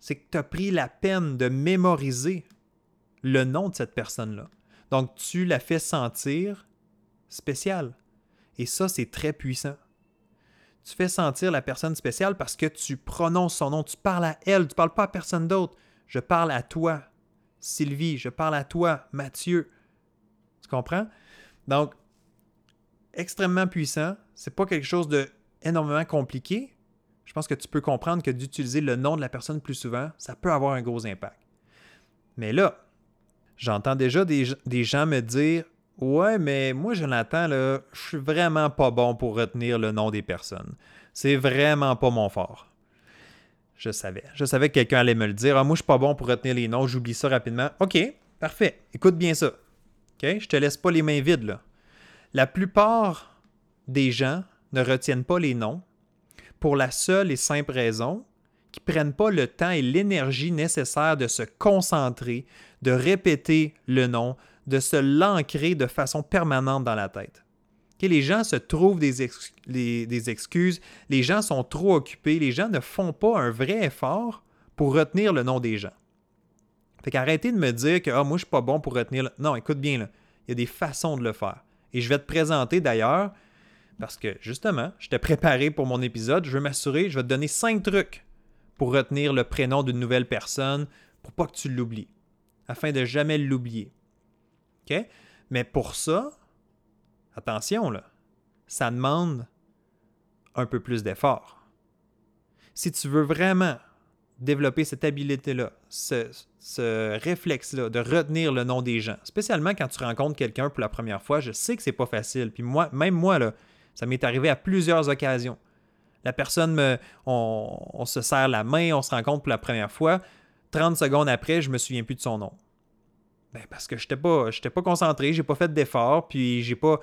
C'est que tu as pris la peine de mémoriser le nom de cette personne-là. Donc, tu la fais sentir spéciale. Et ça, c'est très puissant. Tu fais sentir la personne spéciale parce que tu prononces son nom, tu parles à elle, tu ne parles pas à personne d'autre. Je parle à toi, Sylvie, je parle à toi, Mathieu. Tu comprends? Donc, extrêmement puissant. C'est pas quelque chose de énormément compliqué. Je pense que tu peux comprendre que d'utiliser le nom de la personne plus souvent, ça peut avoir un gros impact. Mais là, j'entends déjà des, gens me dire Ouais, mais moi, Jonathan, là, je suis vraiment pas bon pour retenir le nom des personnes. C'est vraiment pas mon fort. Je savais. Je savais que quelqu'un allait me le dire. Ah, moi, je suis pas bon pour retenir les noms, j'oublie ça rapidement. OK, parfait. Écoute bien ça. OK? Je te laisse pas les mains vides, là. La plupart des gens ne retiennent pas les noms pour la seule et simple raison qu'ils ne prennent pas le temps et l'énergie nécessaire de se concentrer, de répéter le nom, de se l'ancrer de façon permanente dans la tête. les gens se trouvent des, excuses, les gens sont trop occupés, les gens ne font pas un vrai effort pour retenir le nom des gens. Fait qu'arrêtez de me dire que ah, moi je suis pas bon pour retenir le... Non, écoute bien, il y a des façons de le faire. Et je vais te présenter d'ailleurs, parce que justement, je t'ai préparé pour mon épisode, je vais m'assurer, je vais te donner cinq trucs pour retenir le prénom d'une nouvelle personne pour pas que tu l'oublies, afin de jamais l'oublier. OK? Mais pour ça, attention là, ça demande un peu plus d'effort. Si tu veux vraiment développer cette habileté-là, ce, réflexe-là de retenir le nom des gens, spécialement quand tu rencontres quelqu'un pour la première fois, je sais que c'est pas facile. Puis moi, même moi, ça m'est arrivé à plusieurs occasions. La personne me. On, se serre la main, on se rencontre pour la première fois. 30 secondes après, je me souviens plus de son nom. Ben parce que je n'étais pas, pas concentré, j'ai pas fait d'effort, puis j'ai pas,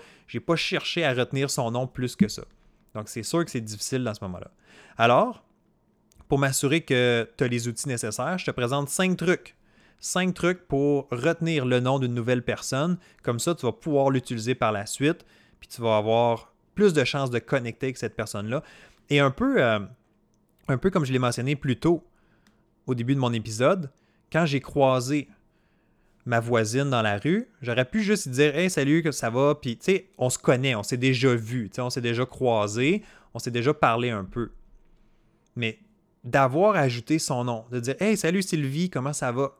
pas cherché à retenir son nom plus que ça. Donc c'est sûr que c'est difficile dans ce moment-là. Alors, pour m'assurer que tu as les outils nécessaires, je te présente cinq trucs. Cinq trucs pour retenir le nom d'une nouvelle personne. Comme ça, tu vas pouvoir l'utiliser par la suite, puis tu vas avoir plus de chances de connecter avec cette personne-là. Et un peu, euh, un peu comme je l'ai mentionné plus tôt au début de mon épisode, quand j'ai croisé ma voisine dans la rue, j'aurais pu juste dire Hey, salut, que ça va? Puis, tu sais, on se connaît, on s'est déjà vu, on s'est déjà croisé, on s'est déjà parlé un peu. Mais d'avoir ajouté son nom, de dire Hey, salut Sylvie, comment ça va?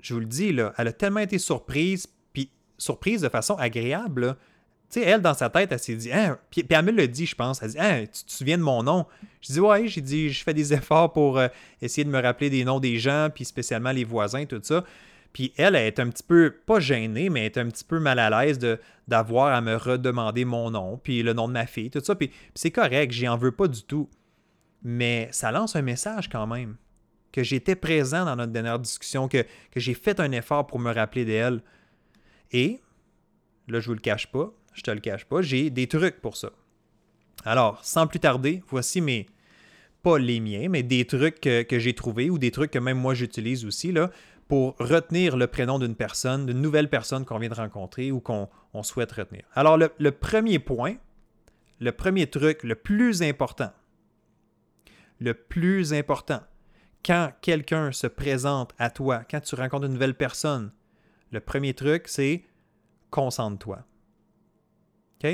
Je vous le dis, là, elle a tellement été surprise, puis surprise de façon agréable. Tu sais, elle, dans sa tête, elle s'est dit, hein, puis, elle l'a dit, je pense, elle dit, hein, tu te souviens de mon nom? Je dis, ouais, j'ai dit, je fais des efforts pour euh, essayer de me rappeler des noms des gens, puis spécialement les voisins, tout ça. Puis elle, elle est un petit peu, pas gênée, mais elle est un petit peu mal à l'aise d'avoir à me redemander mon nom, puis le nom de ma fille, tout ça. Puis, puis c'est correct, j'y en veux pas du tout. Mais ça lance un message quand même que j'étais présent dans notre dernière discussion, que, que j'ai fait un effort pour me rappeler d'elle. Et, là, je vous le cache pas, je te le cache pas, j'ai des trucs pour ça. Alors, sans plus tarder, voici mes, pas les miens, mais des trucs que, j'ai trouvés ou des trucs que même moi j'utilise aussi là, pour retenir le prénom d'une personne, d'une nouvelle personne qu'on vient de rencontrer ou qu'on souhaite retenir. Alors, le, le premier point, le premier truc, le plus important, le plus important, quand quelqu'un se présente à toi, quand tu rencontres une nouvelle personne, le premier truc, c'est concentre-toi.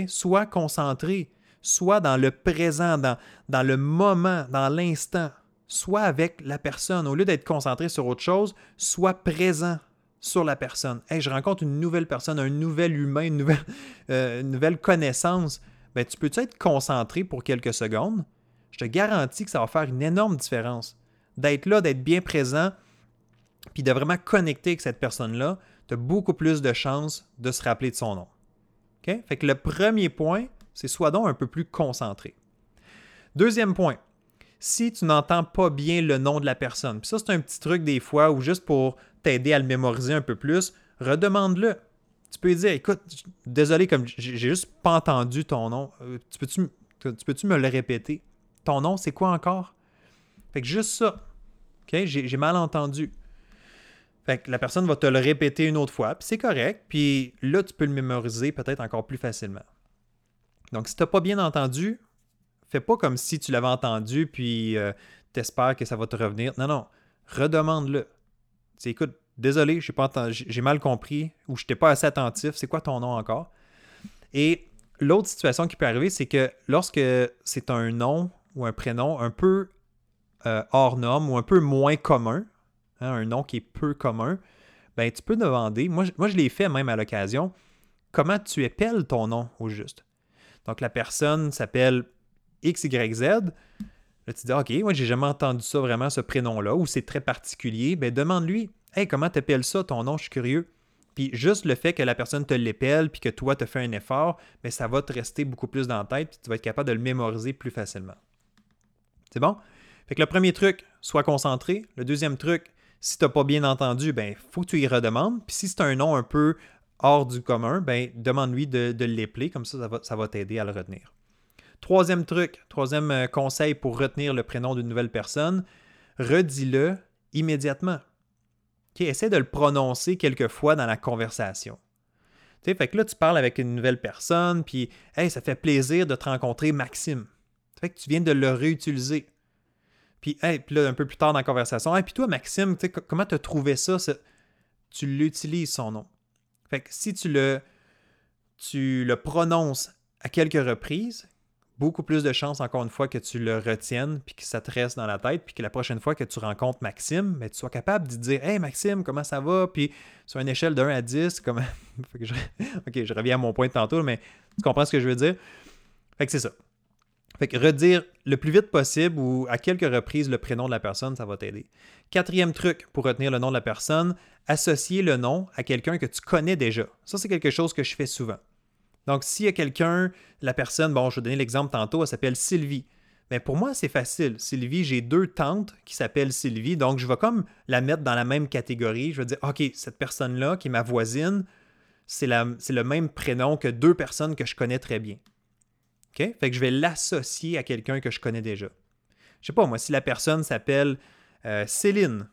Sois concentré, sois dans le présent, dans, le moment, dans l'instant. Sois avec la personne. Au lieu d'être concentré sur autre chose, sois présent sur la personne. Hey, je rencontre une nouvelle personne, un nouvel humain, une nouvelle, euh, connaissance. Ben, tu peux-tu être concentré pour quelques secondes? Je te garantis que ça va faire une énorme différence d'être là, d'être bien présent, puis de vraiment connecter avec cette personne-là, tu as beaucoup plus de chances de se rappeler de son nom. Fait que le premier point, c'est sois donc un peu plus concentré. Deuxième point, si tu n'entends pas bien le nom de la personne, puis ça c'est un petit truc des fois où juste pour t'aider à le mémoriser un peu plus, redemande-le. Tu peux dire, écoute, désolé, comme j'ai juste pas entendu ton nom, euh, tu peux-tu tu peux me le répéter? Ton nom, c'est quoi encore? Fait que juste ça. J'ai mal entendu. La personne va te le répéter une autre fois, puis c'est correct. Puis là, tu peux le mémoriser peut-être encore plus facilement. Donc, si tu n'as pas bien entendu, fais pas comme si tu l'avais entendu, puis euh, tu espères que ça va te revenir. Non, non. Redemande-le. Tu écoute, désolé, j'ai mal compris ou je n'étais pas assez attentif. C'est quoi ton nom encore? Et l'autre situation qui peut arriver, c'est que lorsque c'est un nom ou un prénom un peu euh, hors norme ou un peu moins commun, hein, un nom qui est peu commun, ben, tu peux demander, moi, moi je l'ai fait même à l'occasion, comment tu épelles ton nom au juste? Donc la personne s'appelle XYZ. Là, tu dis, OK, moi, j'ai jamais entendu ça vraiment, ce prénom-là, ou c'est très particulier. Ben, demande-lui, hey, comment t'appelles ça, ton nom, je suis curieux. Puis juste le fait que la personne te l'épelle, puis que toi, tu fait un effort, ben, ça va te rester beaucoup plus dans la tête, puis tu vas être capable de le mémoriser plus facilement. C'est bon? Fait que le premier truc, sois concentré. Le deuxième truc, si tu n'as pas bien entendu, ben faut que tu y redemandes. Puis si c'est un nom un peu hors du commun, ben demande-lui de, de l'épeler, comme ça, ça va, t'aider à le retenir. Troisième truc, troisième euh, conseil pour retenir le prénom d'une nouvelle personne, redis-le immédiatement. Okay, essaie de le prononcer quelques fois dans la conversation. Tu sais, fait que là, tu parles avec une nouvelle personne, puis Hey, ça fait plaisir de te rencontrer, Maxime. Fait que tu viens de le réutiliser. Puis, là, un peu plus tard dans la conversation, puis toi, Maxime, comment tu as trouvé ça? Tu l'utilises, son nom? Fait que si tu le, tu le prononces à quelques reprises, beaucoup plus de chances, encore une fois, que tu le retiennes, puis que ça te reste dans la tête, puis que la prochaine fois que tu rencontres Maxime, ben, tu sois capable de dire Hey Maxime, comment ça va? Puis sur une échelle de 1 à 10, comment. ok, je reviens à mon point de tantôt, mais tu comprends ce que je veux dire? Fait que c'est ça. Fait que redire le plus vite possible ou à quelques reprises le prénom de la personne, ça va t'aider. Quatrième truc pour retenir le nom de la personne, associer le nom à quelqu'un que tu connais déjà. Ça, c'est quelque chose que je fais souvent. Donc, s'il y a quelqu'un, la personne, bon, je vais donner l'exemple tantôt, elle s'appelle Sylvie. Mais pour moi, c'est facile. Sylvie, j'ai deux tantes qui s'appellent Sylvie, donc je vais comme la mettre dans la même catégorie. Je vais dire, OK, cette personne-là, qui est ma voisine, c'est le même prénom que deux personnes que je connais très bien. Fait que je vais l'associer à quelqu'un que je connais déjà. Je sais pas, moi, si la personne s'appelle euh, Céline,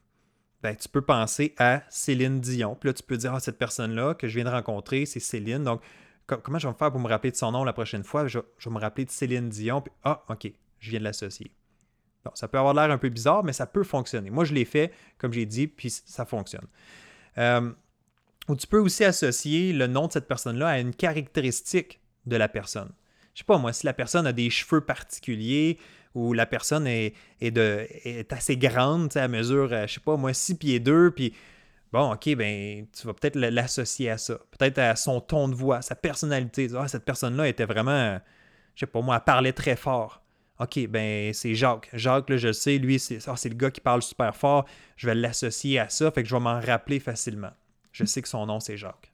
ben, tu peux penser à Céline Dion. Puis là, tu peux dire, ah, cette personne-là que je viens de rencontrer, c'est Céline. Donc, comment je vais me faire pour me rappeler de son nom la prochaine fois? Je, vais me rappeler de Céline Dion. Ah, OK, je viens de l'associer. Bon, ça peut avoir l'air un peu bizarre, mais ça peut fonctionner. Moi, je l'ai fait, comme j'ai dit, puis ça fonctionne. Euh, ou tu peux aussi associer le nom de cette personne-là à une caractéristique de la personne je sais pas moi, si la personne a des cheveux particuliers ou la personne est, de, est assez grande, à mesure, euh, je sais pas moi, 6 pieds 2, puis bon, OK, ben, tu vas peut-être l'associer à ça. Peut-être à son ton de voix, sa personnalité. Ah, cette personne-là était vraiment, je sais pas moi, elle parlait très fort. OK, ben c'est Jacques. Jacques, là, je le sais, lui, c'est ah, le gars qui parle super fort. Je vais l'associer à ça, fait que je vais m'en rappeler facilement. Je sais que son nom, c'est Jacques.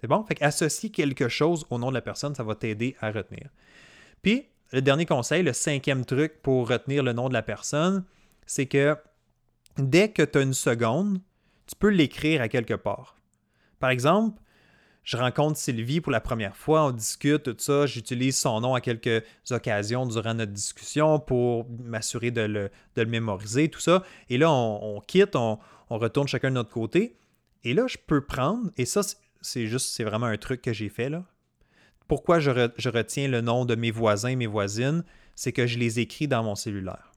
C'est bon? Fait qu'associer quelque chose au nom de la personne, ça va t'aider à retenir. Puis, le dernier conseil, le cinquième truc pour retenir le nom de la personne, c'est que dès que tu as une seconde, tu peux l'écrire à quelque part. Par exemple, je rencontre Sylvie pour la première fois, on discute, tout ça, j'utilise son nom à quelques occasions durant notre discussion pour m'assurer de le, mémoriser, tout ça. Et là, on, quitte, on, retourne chacun de notre côté. Et là, je peux prendre, et ça, c'est juste, c'est vraiment un truc que j'ai fait là. Pourquoi je, retiens le nom de mes voisins et mes voisines, c'est que je les écris dans mon cellulaire.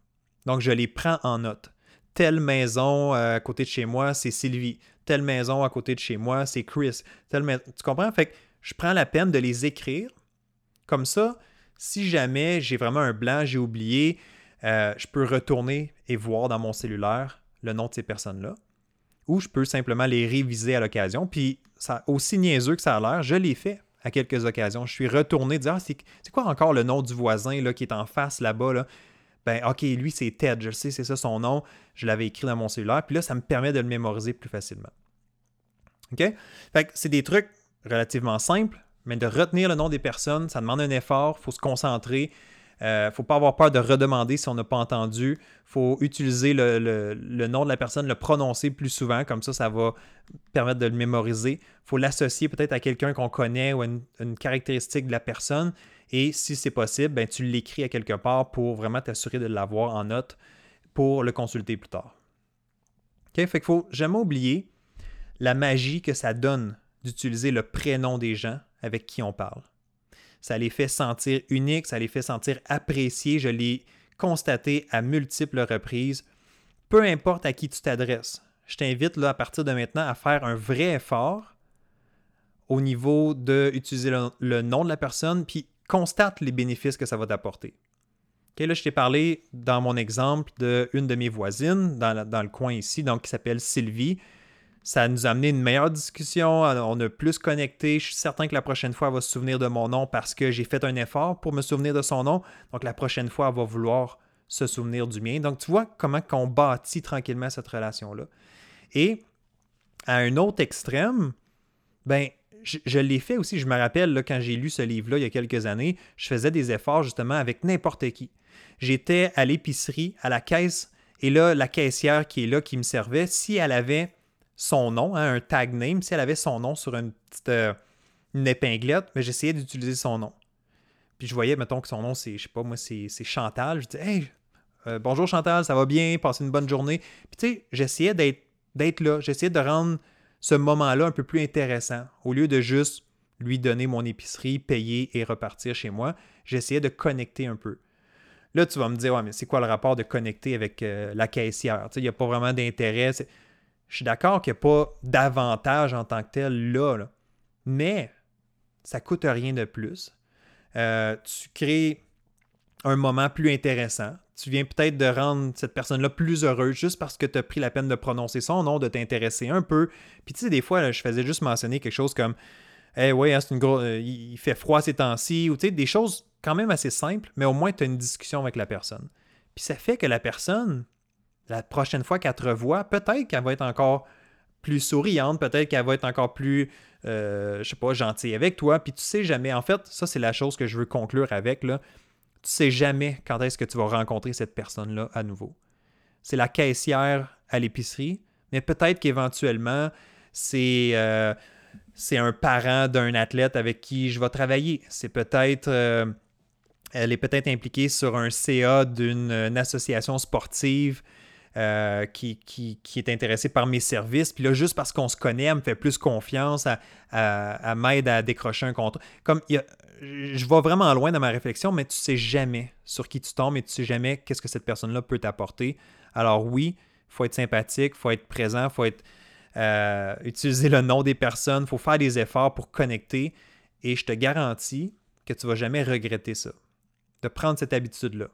Donc, je les prends en note telle maison euh, à côté de chez moi, c'est Sylvie telle maison à côté de chez moi, c'est Chris. Tu comprends? Fait que je prends la peine de les écrire. Comme ça, si jamais j'ai vraiment un blanc, j'ai oublié, euh, je peux retourner et voir dans mon cellulaire le nom de ces personnes-là. Ou je peux simplement les réviser à l'occasion. Puis, aussi niaiseux que ça a l'air, je l'ai fait à quelques occasions. Je suis retourné dire ah, c'est quoi encore le nom du voisin là, qui est en face là-bas? Là? Ben, OK, lui, c'est Ted, je sais, c'est ça son nom. Je l'avais écrit dans mon cellulaire. Puis là, ça me permet de le mémoriser plus facilement. OK? Fait que c'est des trucs relativement simples, mais de retenir le nom des personnes, ça demande un effort, il faut se concentrer. Il euh, ne faut pas avoir peur de redemander si on n'a pas entendu. Il faut utiliser le, nom de la personne, le prononcer plus souvent, comme ça, ça va permettre de le mémoriser. Il faut l'associer peut-être à quelqu'un qu'on connaît ou à une, caractéristique de la personne. Et si c'est possible, ben, tu l'écris à quelque part pour vraiment t'assurer de l'avoir en note pour le consulter plus tard. OK? Fait qu'il faut jamais oublier la magie que ça donne d'utiliser le prénom des gens avec qui on parle. Ça les fait sentir uniques, ça les fait sentir appréciés. Je l'ai constaté à multiples reprises. Peu importe à qui tu t'adresses, je t'invite là à partir de maintenant à faire un vrai effort au niveau d'utiliser le, le nom de la personne, puis constate les bénéfices que ça va t'apporter. là, je t'ai parlé dans mon exemple d'une de mes voisines dans, dans, le coin ici, donc qui s'appelle Sylvie. Ça nous a amené une meilleure discussion, on a plus connecté. Je suis certain que la prochaine fois, elle va se souvenir de mon nom parce que j'ai fait un effort pour me souvenir de son nom. Donc la prochaine fois, elle va vouloir se souvenir du mien. Donc tu vois comment on bâtit tranquillement cette relation-là. Et à un autre extrême, ben, je, l'ai fait aussi. Je me rappelle quand j'ai lu ce livre-là il y a quelques années, je faisais des efforts justement avec n'importe qui. J'étais à l'épicerie, à la caisse, et là, la caissière qui est là, qui me servait, si elle avait son nom, hein, un tag name, si elle avait son nom sur une petite euh, une épinglette, mais j'essayais d'utiliser son nom. Puis je voyais, mettons que son nom, c'est, je sais pas, moi, c'est, Chantal. Je disais, hey, euh, bonjour Chantal, ça va bien, passez une bonne journée. Puis tu sais, j'essayais d'être, d'être là, j'essayais de rendre ce moment-là un peu plus intéressant. Au lieu de juste lui donner mon épicerie, payer et repartir chez moi, j'essayais de connecter un peu. Là, tu vas me dire, ouais, mais c'est quoi le rapport de connecter avec euh, la caissière? Il n'y a pas vraiment d'intérêt. Je suis d'accord qu'il n'y a pas d'avantage en tant que tel là, mais ça ne coûte rien de plus. Euh, tu crées un moment plus intéressant. Tu viens peut-être de rendre cette personne-là plus heureuse juste parce que tu as pris la peine de prononcer son nom, de t'intéresser un peu. Puis tu sais, des fois, je faisais juste mentionner quelque chose comme Eh ouais, hein, c'est une grosse. Euh, il fait froid ces temps-ci, ou tu sais, des choses quand même assez simples, mais au moins tu as une discussion avec la personne. Puis ça fait que la personne, la prochaine fois qu'elle te revoit, peut-être qu'elle va être encore plus souriante, peut-être qu'elle va être encore plus, euh, je sais pas, gentille avec toi. Puis tu sais jamais, en fait, ça c'est la chose que je veux conclure avec, là. Tu sais jamais quand est-ce que tu vas rencontrer cette personne-là à nouveau. C'est la caissière à l'épicerie, mais peut-être qu'éventuellement, c'est euh, un parent d'un athlète avec qui je vais travailler. C'est peut-être... Euh, elle est peut-être impliquée sur un CA d'une association sportive euh, qui, est intéressé par mes services. Puis là, juste parce qu'on se connaît, elle me fait plus confiance, à, à, m'aide à décrocher un contrat. Comme je vais vraiment loin dans ma réflexion, mais tu sais jamais sur qui tu tombes et tu sais jamais qu'est-ce que cette personne-là peut t'apporter. Alors oui, il faut être sympathique, il faut être présent, il faut être, euh, utiliser le nom des personnes, il faut faire des efforts pour connecter. Et je te garantis que tu ne vas jamais regretter ça, de prendre cette habitude-là.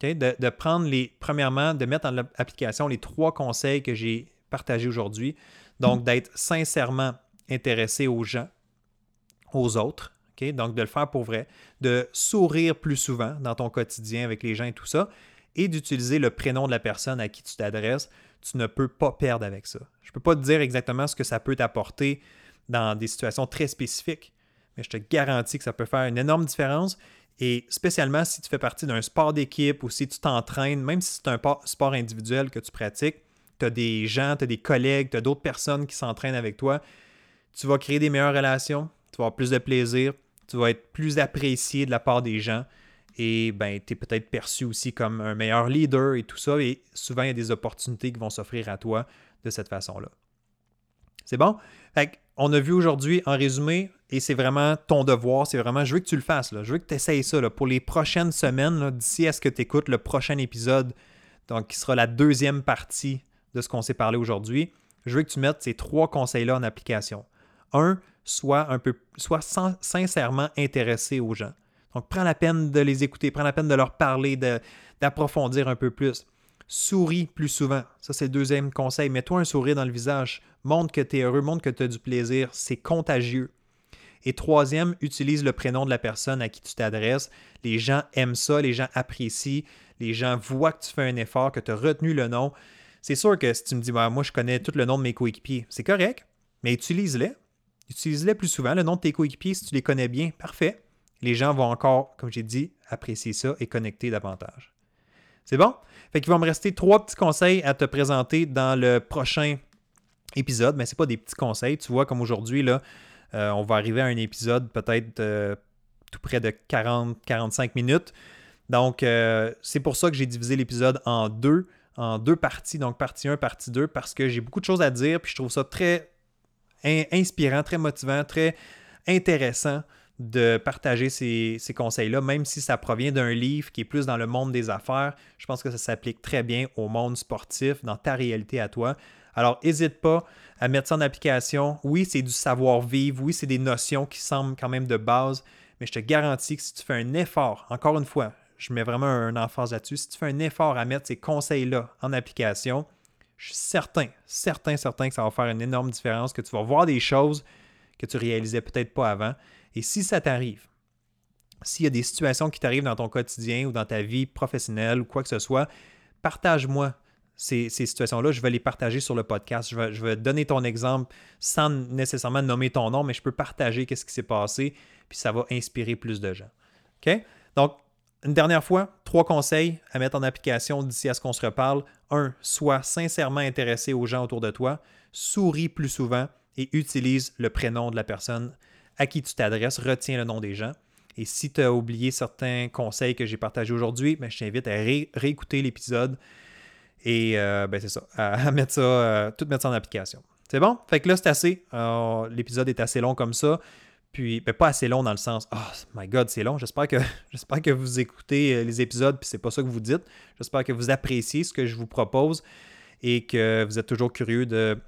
De, prendre les, premièrement, de mettre en application les trois conseils que j'ai partager aujourd'hui. Donc, d'être sincèrement intéressé aux gens, aux autres. Donc, de le faire pour vrai, de sourire plus souvent dans ton quotidien avec les gens et tout ça, et d'utiliser le prénom de la personne à qui tu t'adresses. Tu ne peux pas perdre avec ça. Je ne peux pas te dire exactement ce que ça peut t'apporter dans des situations très spécifiques, mais je te garantis que ça peut faire une énorme différence. Et spécialement si tu fais partie d'un sport d'équipe ou si tu t'entraînes, même si c'est un sport individuel que tu pratiques, tu as des gens, tu as des collègues, tu as d'autres personnes qui s'entraînent avec toi, tu vas créer des meilleures relations, tu vas avoir plus de plaisir, tu vas être plus apprécié de la part des gens et ben, tu es peut-être perçu aussi comme un meilleur leader et tout ça. Et souvent, il y a des opportunités qui vont s'offrir à toi de cette façon-là. C'est bon? On a vu aujourd'hui en résumé, et c'est vraiment ton devoir, c'est vraiment, je veux que tu le fasses, je veux que tu essayes ça pour les prochaines semaines, d'ici à ce que tu écoutes le prochain épisode, donc qui sera la deuxième partie de ce qu'on s'est parlé aujourd'hui. Je veux que tu mettes ces trois conseils-là en application. Un, sois un peu, sois sincèrement intéressé aux gens. Donc, prends la peine de les écouter, prends la peine de leur parler, d'approfondir un peu plus. Souris plus souvent. Ça, c'est le deuxième conseil. Mets-toi un sourire dans le visage. Montre que tu es heureux, montre que tu as du plaisir. C'est contagieux. Et troisième, utilise le prénom de la personne à qui tu t'adresses. Les gens aiment ça, les gens apprécient, les gens voient que tu fais un effort, que tu as retenu le nom. C'est sûr que si tu me dis, moi, je connais tout le nom de mes coéquipiers, c'est correct, mais utilise-les. Utilise-les plus souvent. Le nom de tes coéquipiers, si tu les connais bien, parfait. Les gens vont encore, comme j'ai dit, apprécier ça et connecter davantage. C'est bon? Fait qu'il va me rester trois petits conseils à te présenter dans le prochain épisode, mais ce pas des petits conseils. Tu vois, comme aujourd'hui, là, euh, on va arriver à un épisode peut-être euh, tout près de 40-45 minutes. Donc, euh, c'est pour ça que j'ai divisé l'épisode en deux, en deux parties, donc partie 1, partie 2, parce que j'ai beaucoup de choses à dire, puis je trouve ça très inspirant, très motivant, très intéressant de partager ces, conseils-là, même si ça provient d'un livre qui est plus dans le monde des affaires. Je pense que ça s'applique très bien au monde sportif, dans ta réalité à toi. Alors, n'hésite pas à mettre ça en application. Oui, c'est du savoir-vivre. Oui, c'est des notions qui semblent quand même de base. Mais je te garantis que si tu fais un effort, encore une fois, je mets vraiment un emphase là-dessus, si tu fais un effort à mettre ces conseils-là en application, je suis certain, certain, certain que ça va faire une énorme différence, que tu vas voir des choses que tu réalisais peut-être pas avant. Et si ça t'arrive, s'il y a des situations qui t'arrivent dans ton quotidien ou dans ta vie professionnelle ou quoi que ce soit, partage-moi ces, situations-là. Je vais les partager sur le podcast. Je vais, donner ton exemple sans nécessairement nommer ton nom, mais je peux partager qu'est-ce qui s'est passé, puis ça va inspirer plus de gens. OK? Donc, une dernière fois, trois conseils à mettre en application d'ici à ce qu'on se reparle. Un, sois sincèrement intéressé aux gens autour de toi, souris plus souvent et utilise le prénom de la personne à qui tu t'adresses, retiens le nom des gens. Et si tu as oublié certains conseils que j'ai partagés aujourd'hui, ben, je t'invite à réécouter l'épisode et euh, ben, c'est ça, à, mettre ça, euh, tout mettre ça en application. C'est bon? Fait que là, c'est assez. L'épisode est assez long comme ça. Puis, ben, pas assez long dans le sens, oh my god, c'est long. J'espère que, j'espère que vous écoutez euh, les épisodes, puis c'est pas ça que vous dites. J'espère que vous appréciez ce que je vous propose et que vous êtes toujours curieux de,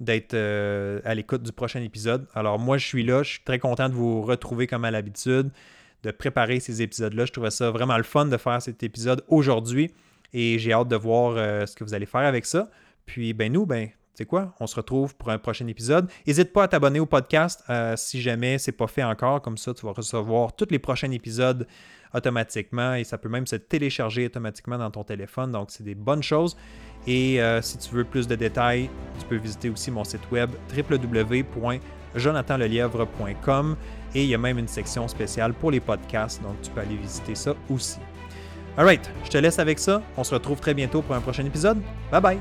d'être euh, à l'écoute du prochain épisode. Alors, moi, je suis là. Je suis très content de vous retrouver comme à l'habitude, de préparer ces épisodes-là. Je trouvais ça vraiment le fun de faire cet épisode aujourd'hui et j'ai hâte de voir euh, ce que vous allez faire avec ça. Puis, ben, nous, ben, c'est quoi? On se retrouve pour un prochain épisode. N'hésite pas à t'abonner au podcast euh, si jamais c'est pas fait encore. Comme ça, tu vas recevoir tous les prochains épisodes automatiquement et ça peut même se télécharger automatiquement dans ton téléphone. Donc, c'est des bonnes choses. Et euh, si tu veux plus de détails, tu peux visiter aussi mon site web www.jonathanlelièvre.com et il y a même une section spéciale pour les podcasts. Donc, tu peux aller visiter ça aussi. Alright, je te laisse avec ça. On se retrouve très bientôt pour un prochain épisode. Bye bye!